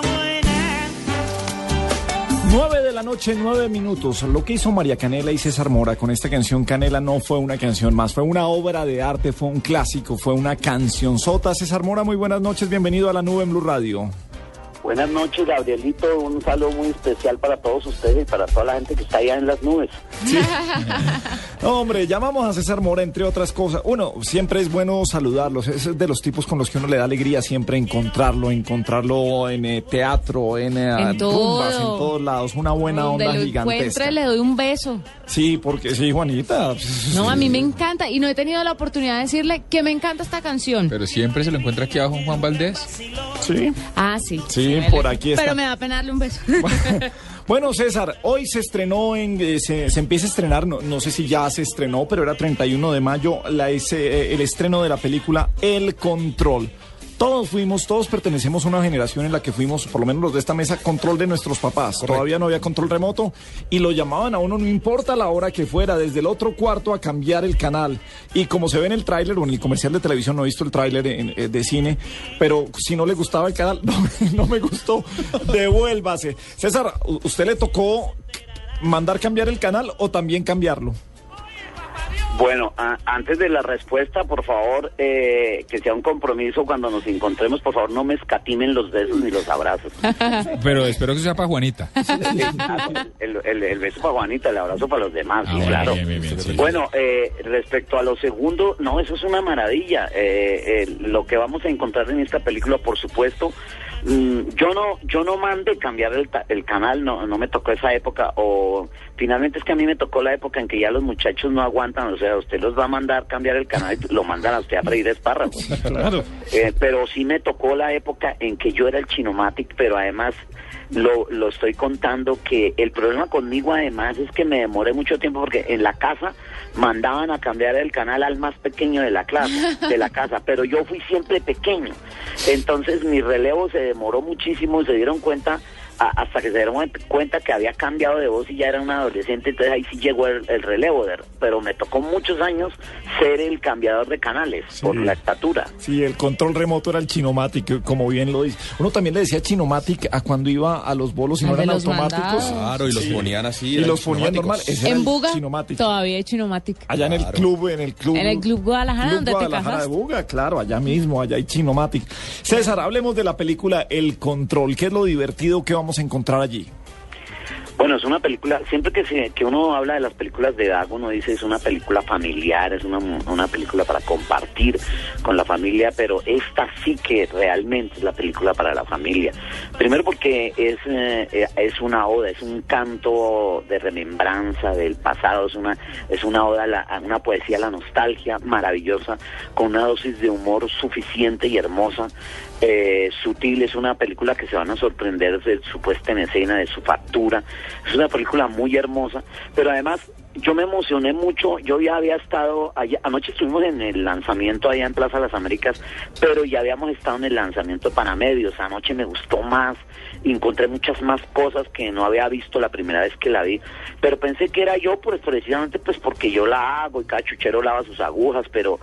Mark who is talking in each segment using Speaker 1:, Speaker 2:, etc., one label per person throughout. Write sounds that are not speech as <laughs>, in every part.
Speaker 1: buena.
Speaker 2: 9 de la noche, 9 minutos. Lo que hizo María Canela y César Mora con esta canción Canela no fue una canción más, fue una obra de arte, fue un clásico, fue una canción sota. César Mora, muy buenas noches, bienvenido a la nube en Blue Radio.
Speaker 3: Buenas noches, Gabrielito. Un saludo muy especial para todos ustedes y para toda la gente que está allá en las nubes. <laughs>
Speaker 2: No, hombre, llamamos a César Mora, entre otras cosas. Uno, siempre es bueno saludarlos. Es de los tipos con los que uno le da alegría siempre encontrarlo, encontrarlo en eh, teatro, en, eh,
Speaker 4: En todo.
Speaker 2: rumbas, en todos lados. Una buena
Speaker 4: Donde
Speaker 2: onda
Speaker 4: lo
Speaker 2: gigantesca.
Speaker 4: le doy un beso.
Speaker 2: Sí, porque sí, Juanita.
Speaker 4: No, a mí me encanta y no he tenido la oportunidad de decirle que me encanta esta canción.
Speaker 5: Pero siempre se lo encuentra aquí abajo Juan Valdés.
Speaker 2: Sí,
Speaker 4: Ah, sí.
Speaker 2: sí, por aquí está.
Speaker 4: Pero me da pena darle un beso. <laughs>
Speaker 2: Bueno, César, hoy se estrenó, en, eh, se, se empieza a estrenar, no, no sé si ya se estrenó, pero era 31 de mayo, la, ese, eh, el estreno de la película El Control. Todos fuimos, todos pertenecemos a una generación en la que fuimos, por lo menos los de esta mesa, control de nuestros papás. Todavía no había control remoto y lo llamaban a uno, no importa la hora que fuera, desde el otro cuarto a cambiar el canal. Y como se ve en el tráiler o en el comercial de televisión, no he visto el tráiler eh, de cine, pero si no le gustaba el canal, <laughs> no, no me gustó, devuélvase. César, ¿u- ¿usted le tocó mandar cambiar el canal o también cambiarlo?
Speaker 3: Bueno, a- antes de la respuesta, por favor, eh, que sea un compromiso cuando nos encontremos, por favor, no me escatimen los besos ni los abrazos. <laughs>
Speaker 5: Pero espero que sea para Juanita. <laughs>
Speaker 3: el, el- el beso para Juanita, el abrazo para los demás,
Speaker 5: Ah,
Speaker 3: sí,
Speaker 5: bueno,
Speaker 3: claro.
Speaker 5: bien, bien, bien, sí.
Speaker 3: Bueno, eh, respecto a lo segundo, no, eso es una maravilla. Eh, eh, lo que vamos a encontrar en esta película, por supuesto, yo no, yo no mandé cambiar el, el canal, no, no me tocó esa época, o finalmente es que a mí me tocó la época en que ya los muchachos no aguantan, o sea, usted los va a mandar cambiar el canal y lo mandan a usted a freír espárragos.
Speaker 2: Claro.
Speaker 3: Eh, pero sí me tocó la época en que yo era el Chinomatic, pero además lo, lo estoy contando que el problema conmigo además es que me demoré mucho tiempo porque en la casa mandaban a cambiar el canal al más pequeño de la clase, de la casa, pero yo fui siempre pequeño. Entonces mi relevo se demoró muchísimo, se dieron cuenta a- hasta que se dieron cuenta que había cambiado de voz y ya era un adolescente, entonces ahí sí llegó el, el relevo, de- pero me tocó muchos años ser el cambiador de canales por la estatura.
Speaker 2: Sí, el control remoto era el Chinomatic, como bien lo dice. Uno también le decía Chinomatic a cuando iba a los bolos y no
Speaker 4: de
Speaker 2: eran automáticos.
Speaker 4: mandados.
Speaker 5: Claro, y los ponían así.
Speaker 2: Y los ponían normal. Ese
Speaker 4: en Buga
Speaker 2: Chinomatic.
Speaker 4: todavía hay Chinomatic.
Speaker 2: Allá en el club, en el club.
Speaker 4: En el Club Guadalajara,
Speaker 2: Club
Speaker 4: donde te
Speaker 2: Guadalajara de
Speaker 4: casaste.
Speaker 2: Buga, claro, allá mismo, allá hay Chinomatic. César, hablemos de la película El Control. ¿Qué es lo divertido que vamos a encontrar allí?
Speaker 3: Bueno, es una película, siempre que, se, que uno habla de las películas de Dago, uno dice es una película familiar, es una, una película para compartir con la familia, pero esta sí que realmente es la película para la familia. Primero porque es, eh, eh, es una oda, es un canto de remembranza del pasado, es una, es una oda, a la, una poesía a la nostalgia maravillosa, con una dosis de humor suficiente y hermosa eh, sutil, es una película que se van a sorprender de su puesta en escena, de su factura. Es una película muy hermosa, pero además yo me emocioné mucho. Yo ya había estado, allá, anoche estuvimos en el lanzamiento allá en Plaza Las Américas, pero ya habíamos estado en el lanzamiento para medios. Anoche me gustó más, encontré muchas más cosas que no había visto la primera vez que la vi, pero pensé que era yo, pues precisamente pues porque yo la hago y cada chuchero lava sus agujas, pero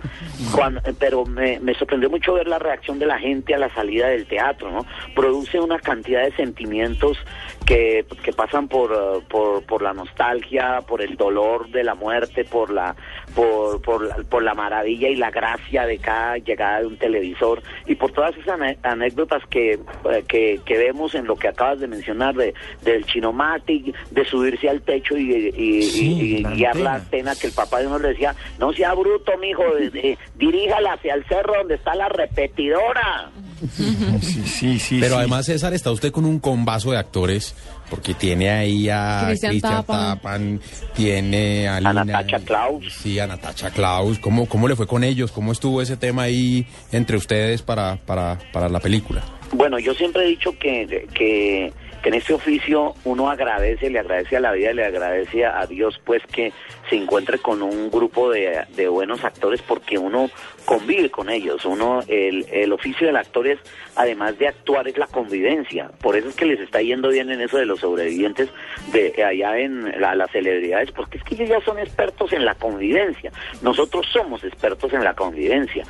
Speaker 3: cuando, pero me, me sorprendió mucho ver la reacción de la gente a la salida del teatro, ¿no? Produce una cantidad de sentimientos que, que pasan por, eh, por, por la nostalgia, por el dolor de la muerte, por la, por, por, la, por la maravilla y la gracia de cada llegada de un televisor y por todas esas anécdotas que, eh, que, que vemos en lo que acabas de mencionar de, del Chinomatic, de subirse al techo y, y, y-
Speaker 2: Sí,
Speaker 3: y
Speaker 2: la
Speaker 3: guiar la
Speaker 2: antena.
Speaker 3: antena que el papá de uno le decía, no sea bruto, mijo, eh, eh, diríjala hacia el cerro donde está la repetidora. <laughs>
Speaker 2: Sí, sí, sí.
Speaker 6: Pero
Speaker 2: sí.
Speaker 6: además, César, está usted con un combazo de actores, porque tiene ahí a
Speaker 4: Cristian Tapan.
Speaker 6: Tapan, tiene a,
Speaker 3: A
Speaker 6: Lina-
Speaker 3: Natacha Klaus.
Speaker 6: Sí, a Natacha Klaus. ¿Cómo, ¿Cómo le fue con ellos? ¿Cómo estuvo ese tema ahí entre ustedes para, para, para la película?
Speaker 3: Bueno, yo siempre he dicho que, que, en este oficio uno agradece, le agradece a la vida, le agradece a Dios pues que se encuentre con un grupo de, de buenos actores porque uno convive con ellos. Uno, el, el oficio del actor es, además de actuar, es la convivencia. Por eso es que les está yendo bien en eso de los sobrevivientes de allá en la- las celebridades, porque es que ellos ya son expertos en la convivencia. Nosotros somos expertos en la convivencia.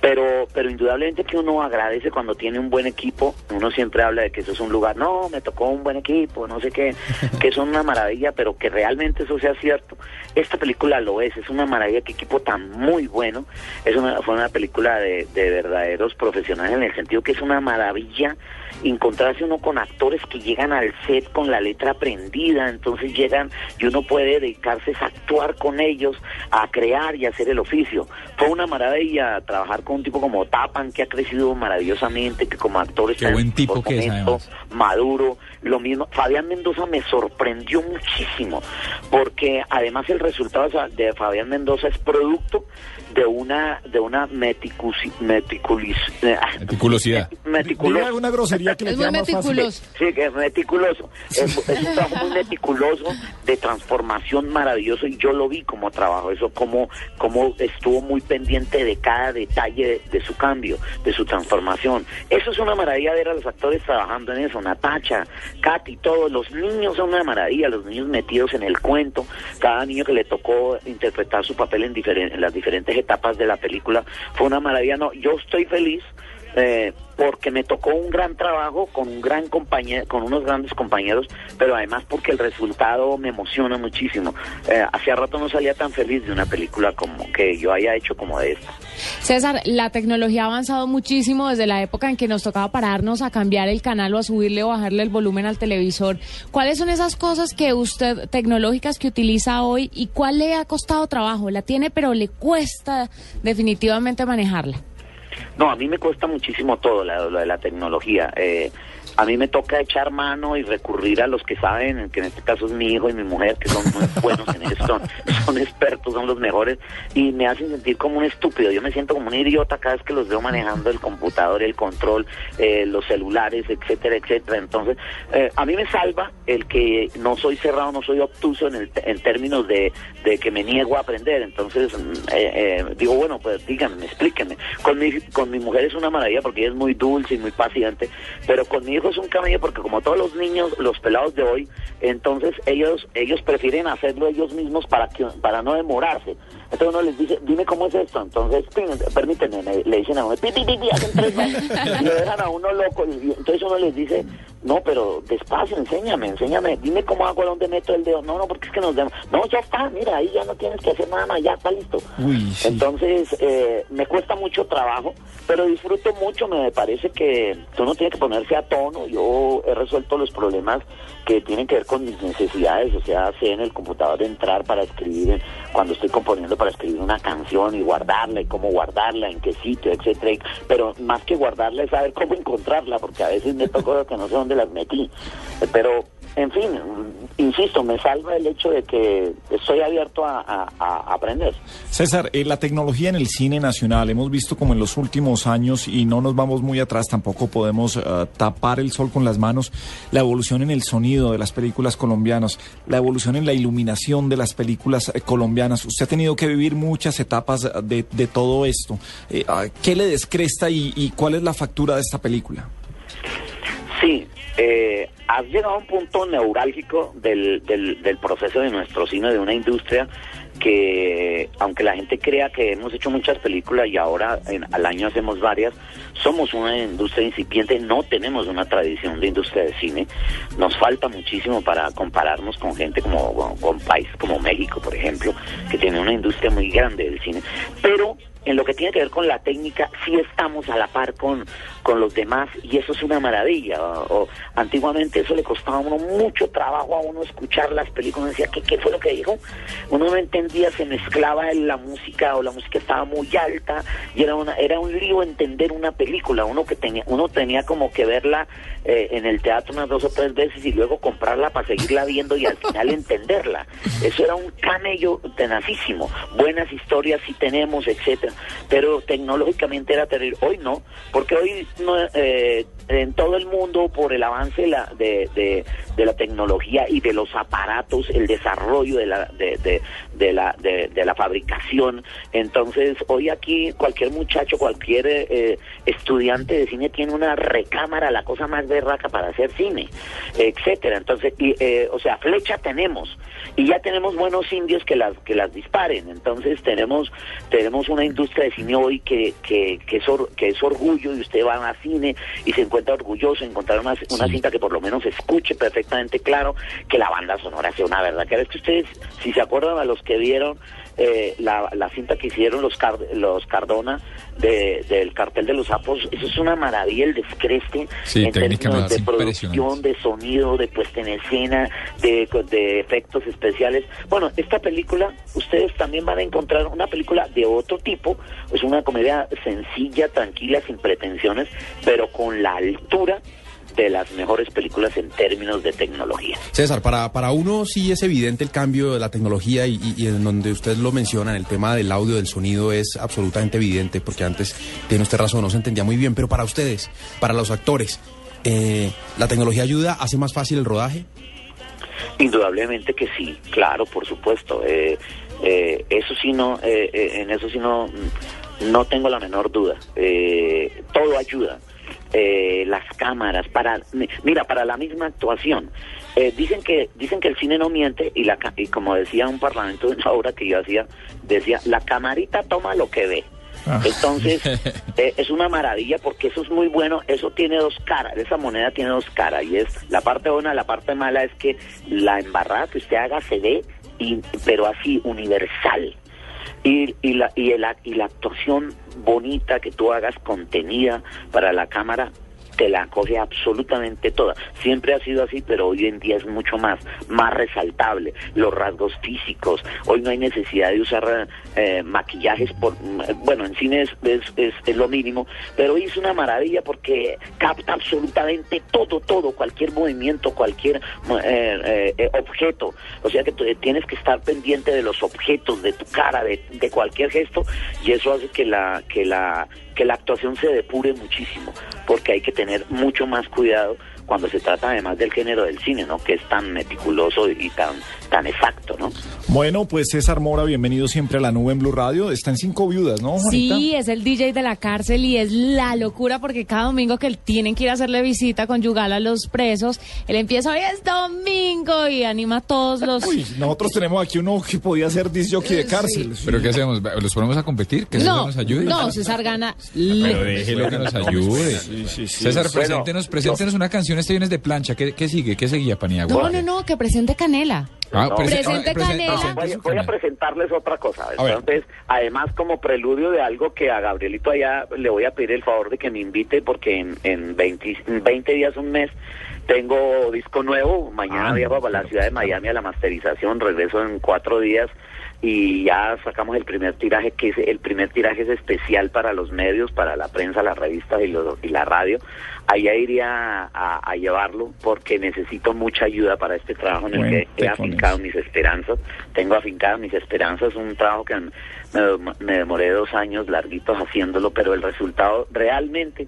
Speaker 3: Pero, pero indudablemente que uno agradece cuando tiene un buen equipo. Uno siempre habla de que eso es un lugar, no, me tocó un buen equipo, no sé qué, <laughs> que son una maravilla, pero que realmente eso sea cierto. Esta película lo es, es una maravilla, qué equipo tan muy bueno. Es una, fue una película de, de verdaderos profesionales en el sentido que es una maravilla encontrarse uno con actores que llegan al set con la letra aprendida, entonces llegan y uno puede dedicarse a actuar con ellos, a crear y hacer el oficio. Fue una maravilla trabajar con un tipo como Tapan, que ha crecido maravillosamente, que como actor está
Speaker 5: Qué buen
Speaker 3: en
Speaker 5: tipo que es, además.
Speaker 3: maduro, lo mismo. Fabián Mendoza me sorprendió muchísimo, porque además el resultado de Fabián Mendoza es producto de una de una meticusi, meticulis, eh,
Speaker 5: Meticulosidad. <laughs>
Speaker 3: meticuloso.
Speaker 2: Grosería que le
Speaker 4: Es muy
Speaker 2: más fácil.
Speaker 4: meticuloso.
Speaker 3: Sí, que es meticuloso. Es, es un trabajo muy meticuloso de transformación maravilloso y yo lo vi como trabajo, eso como, como estuvo muy pendiente de cada detalle de, de su cambio, de su transformación. Eso es una maravilla ver a los actores trabajando en eso, Natacha, Katy, todos los niños son una maravilla, los niños metidos en el cuento, cada niño que le tocó interpretar su papel en, diferen- en las diferentes etapas de la película fue una maravilla. No, yo estoy feliz eh, porque me tocó un gran trabajo con un gran compañero, con unos grandes compañeros, pero además porque el resultado me emociona muchísimo. Eh, hacía rato no salía tan feliz de una película como que yo haya hecho como de esta.
Speaker 4: César, la tecnología ha avanzado muchísimo desde la época en que nos tocaba pararnos a cambiar el canal o a subirle o bajarle el volumen al televisor. ¿Cuáles son esas cosas que usted, tecnológicas, que utiliza hoy y cuál le ha costado trabajo? La tiene, pero le cuesta definitivamente manejarla.
Speaker 3: No, a mí me cuesta muchísimo todo lo de la tecnología. Eh, a mí me toca echar mano y recurrir a los que saben, que en este caso es mi hijo y mi mujer, que son muy <laughs> buenos en esto, son, son expertos, son los mejores, y me hacen sentir como un estúpido. Yo me siento como un idiota cada vez que los veo manejando el computador, el control, eh, los celulares, etcétera, etcétera. Entonces, eh, a mí me salva el que no soy cerrado, no soy obtuso en, el, en términos de, de que me niego a aprender. Entonces, mm, eh, eh, digo, bueno, pues díganme, explíquenme. Con mi, con mi mujer es una maravilla porque ella es muy dulce y muy paciente, pero con mi hijo es un camello porque como todos los niños, los pelados de hoy, entonces ellos ellos prefieren hacerlo ellos mismos para que para no demorarse. Entonces uno les dice, dime cómo es esto. Entonces, pin, permíteme, me- le dicen a uno, pi, pi, pi, pi, hacen tres veces. y <laughs> lo dejan a uno loco. Y, entonces uno les dice, no, pero despacio, enséñame, enséñame, dime cómo hago, a dónde meto el dedo. No, no, porque es que nos demos. No, ya está, mira, ahí ya no tienes que hacer nada más, ya está listo.
Speaker 2: Uy, sí.
Speaker 3: Entonces, eh, me cuesta mucho trabajo, pero disfruto mucho, me parece que uno tiene que ponerse a tono. Yo he resuelto los problemas que tienen que ver con mis necesidades, o sea, sé en el computador entrar para escribir, cuando estoy componiendo para escribir una canción y guardarla y cómo guardarla, en qué sitio, etcétera. Pero más que guardarla es saber cómo <laughs> encontrarla, porque a veces me cosas que no sé dónde las metí. Eh, Pero, en fin, insisto, me salva el hecho de que estoy abierto a- aprender.
Speaker 2: César, eh, la tecnología en el cine nacional, hemos visto como en los últimos años, y no nos vamos muy atrás, tampoco podemos eh, tapar el sol con las manos, la evolución en el sonido de las películas colombianas, la evolución en la iluminación de las películas eh, colombianas. Usted ha tenido que vivir muchas etapas de, de todo esto. ¿Qué le descresta y, y cuál es la factura de esta película?
Speaker 3: Sí, eh, has llegado a un punto neurálgico del, del, proceso de nuestro cine, de una industria que, aunque la gente crea que hemos hecho muchas películas y ahora en- al año hacemos varias, somos una industria incipiente, no tenemos una tradición de industria de cine, nos falta muchísimo para compararnos con gente como con países como México, por ejemplo, que tiene una industria muy grande del cine, pero en lo que tiene que ver con la técnica, sí estamos a la par con, con los demás y eso es una maravilla. O, antiguamente eso le costaba a uno mucho trabajo a uno escuchar las películas, decía, ¿qué, ¿qué fue lo que dijo? Uno no entendía, se mezclaba en la música o la música estaba muy alta y era, una, era un lío entender una película. Uno que tenía, uno tenía como que verla eh, en el teatro unas dos o tres veces y luego comprarla para seguirla viendo y al final entenderla. Eso era un camello tenacísimo. Buenas historias sí tenemos, etcétera pero tecnológicamente era terrible. Hoy no, porque hoy no, eh, en todo el mundo por el avance de la, de, de, la tecnología y de los aparatos, el desarrollo de la, de, de, la, de la fabricación. Entonces, hoy aquí cualquier muchacho, cualquier eh, estudiante de cine tiene una recámara, la cosa más berraca para hacer cine, etcétera. Entonces, y, eh, o sea, flecha tenemos y ya tenemos buenos indios que las que las disparen. Entonces, tenemos tenemos una industria de cine hoy que que, que, es, or- que es orgullo y usted va a cine y se encuentra orgulloso de encontrar una, una cinta que por lo menos escuche perfectamente claro, que la banda sonora sea una verdad. Que es que ustedes, si se acuerdan a los que vieron eh, la, la cinta que hicieron los Car- los Cardona de- del cartel de los sapos, eso es una maravilla el descreste
Speaker 5: Sí,
Speaker 3: en términos de producción, de sonido, de puesta en escena, de, de efectos especiales. Bueno, esta película, ustedes también van a encontrar una película de otro tipo, es una comedia sencilla, tranquila, sin pretensiones, pero con la altura de las mejores películas en términos de tecnología.
Speaker 6: César, para, para uno sí es evidente el cambio de la tecnología y, y- y en donde usted lo menciona, en el tema del audio, del sonido, es absolutamente evidente, porque antes, tiene usted razón, no se entendía muy bien, pero para ustedes, para los actores, eh, ¿la tecnología ayuda, hace más fácil el rodaje?
Speaker 3: Indudablemente que sí, claro, por supuesto. Eh, eh, eso sí no, eh, eh, en eso sí no, no tengo la menor duda. Eh, todo ayuda. Eh, las cámaras para, mi- mira, para la misma actuación. Eh, dicen que dicen que el cine no miente y la y como decía un parlamento de una obra que yo hacía decía la camarita toma lo que ve.
Speaker 2: Ah.
Speaker 3: Entonces, <laughs> eh, es una maravilla porque eso es muy bueno, eso tiene dos caras, esa moneda tiene dos caras y es la parte buena, la parte mala es que la embarrada que usted haga se ve, y, pero así, universal. Y, y, la, y, el y la actuación bonita que tú hagas, contenida para la cámara, te la coge absolutamente toda. Siempre ha sido así, pero hoy en día es mucho más, más resaltable. Los rasgos físicos. Hoy no hay necesidad de usar eh, maquillajes por, bueno, en cine es, es, lo mínimo, pero hoy es una maravilla porque capta absolutamente todo, todo, cualquier movimiento, cualquier eh, eh, eh, objeto. O sea que tú tienes que estar pendiente de los objetos, de tu cara, de, de cualquier gesto, y eso hace que la, que la, que la actuación se depure muchísimo, porque hay que tener mucho más cuidado cuando se trata además del género del cine, ¿no? Que es tan meticuloso y tan, tan exacto, ¿no?
Speaker 2: Bueno, pues César Mora, bienvenido siempre a la nube en Blue Radio. Está en Cinco Viudas, ¿no, Juanita?
Speaker 4: Sí, es el DJ de la cárcel y es la locura porque cada domingo que tienen que ir a hacerle visita conyugal a los presos, él empieza hoy es domingo y anima a todos los...
Speaker 2: Uy, nosotros tenemos aquí uno que podía ser disjockey de cárcel.
Speaker 5: ¿Pero qué hacemos? ¿Los ponemos a competir? ¿Que César
Speaker 4: No,
Speaker 5: nos ayude?
Speaker 4: no, César gana.
Speaker 5: Pero déjelo que nos ayude. César,
Speaker 3: Bueno,
Speaker 5: preséntenos, preséntenos una canción este viernes de plancha. ¿Qué, qué sigue? ¿Qué seguía, Paniagua?
Speaker 4: No, no, no, que presente Canela.
Speaker 5: Ah,
Speaker 3: No.
Speaker 5: prese-
Speaker 4: Presente
Speaker 5: prese-
Speaker 4: Canela.
Speaker 3: No, voy, a presentarles otra cosa. Entonces, además, como preludio de algo que a Gabrielito allá le voy a pedir el favor de que me invite, porque en, en 20, en 20 días, un mes, tengo disco nuevo. Mañana
Speaker 2: Ah,
Speaker 3: viajo para la ciudad de Miami a la masterización. Regreso en cuatro días y ya sacamos el primer tiraje, que es el primer tiraje es especial para los medios, para la prensa, las revistas y, los- y la radio. Allá iría a, a llevarlo porque necesito mucha ayuda para este trabajo en el que he afincado mis esperanzas. Tengo afincadas mis esperanzas, un trabajo que me, me demoré dos años larguitos haciéndolo, pero el resultado realmente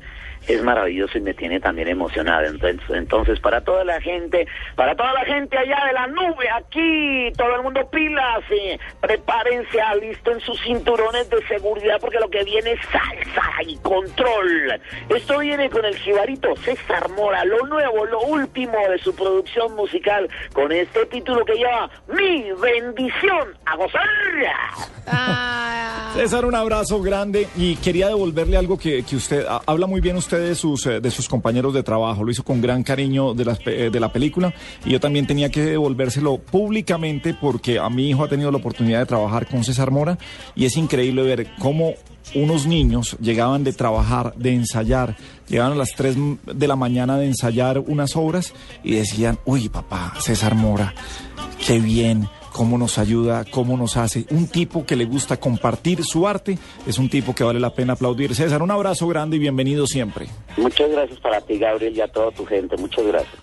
Speaker 3: es maravilloso y me tiene también emocionado. Entonces, entonces, para toda la gente, para toda la gente allá de la nube, aquí, todo el mundo pilas, eh, prepárense, alisten sus cinturones de seguridad porque lo que viene es salsa y control. Esto viene con el jibarito César Mora, lo nuevo, lo último de su producción musical, con este título que lleva Mi bendición a gozar.
Speaker 4: Ah,
Speaker 2: César, un abrazo grande y quería devolverle algo que, que usted ha- habla muy bien usted de sus eh, de sus compañeros de trabajo, lo hizo con gran cariño de, pe- eh, de la película y yo también tenía que devolvérselo públicamente porque a mi hijo ha tenido la oportunidad de trabajar con César Mora y es increíble ver cómo unos niños llegaban de trabajar, de ensayar, llegaban a las 3 de la mañana de ensayar unas obras y decían, uy papá, César Mora, qué bien, cómo nos ayuda, cómo nos hace. Un tipo que le gusta compartir su arte, es un tipo que vale la pena aplaudir. César, un abrazo grande y bienvenido siempre.
Speaker 3: Muchas gracias para ti, Gabriel, y a toda tu gente. Muchas gracias.